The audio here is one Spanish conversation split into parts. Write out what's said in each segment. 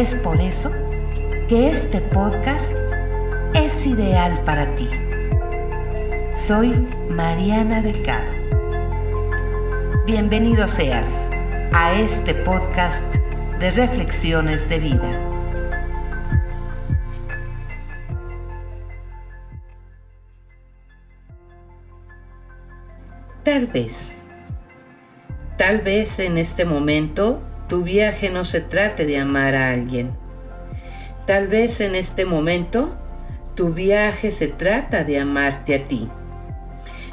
Es por eso que este podcast es ideal para ti. Soy Mariana Delgado. Bienvenido seas a este podcast de reflexiones de vida. Tal vez, tal vez en este momento tu viaje no se trate de amar a alguien. Tal vez en este momento tu viaje se trata de amarte a ti.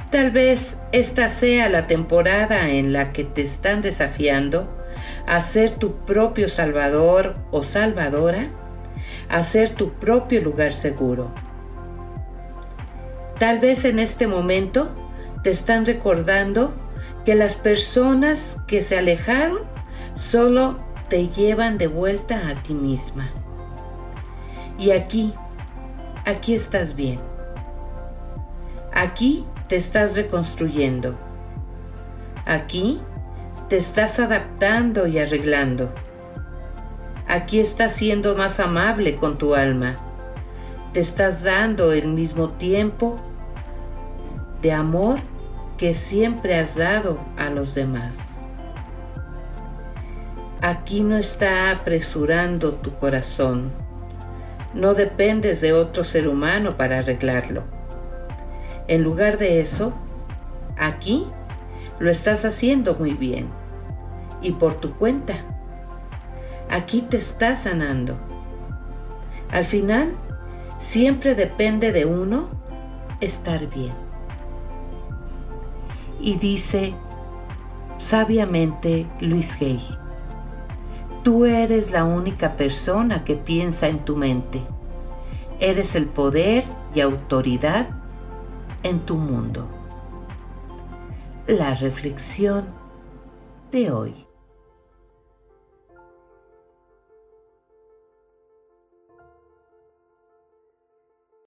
Tal vez esta sea la temporada en la que te están desafiando a ser tu propio salvador o salvadora, a ser tu propio lugar seguro. Tal vez en este momento te están recordando que las personas que se alejaron solo te llevan de vuelta a ti misma. Y aquí, aquí estás bien. Aquí te estás reconstruyendo. Aquí te estás adaptando y arreglando. Aquí estás siendo más amable con tu alma. Te estás dando el mismo tiempo de amor que siempre has dado a los demás. Aquí no está apresurando tu corazón. No dependes de otro ser humano para arreglarlo. En lugar de eso, aquí lo estás haciendo muy bien y por tu cuenta. Aquí te estás sanando. Al final, siempre depende de uno estar bien. Y dice sabiamente Luis Gay. Tú eres la única persona que piensa en tu mente. Eres el poder y autoridad en tu mundo. La reflexión de hoy.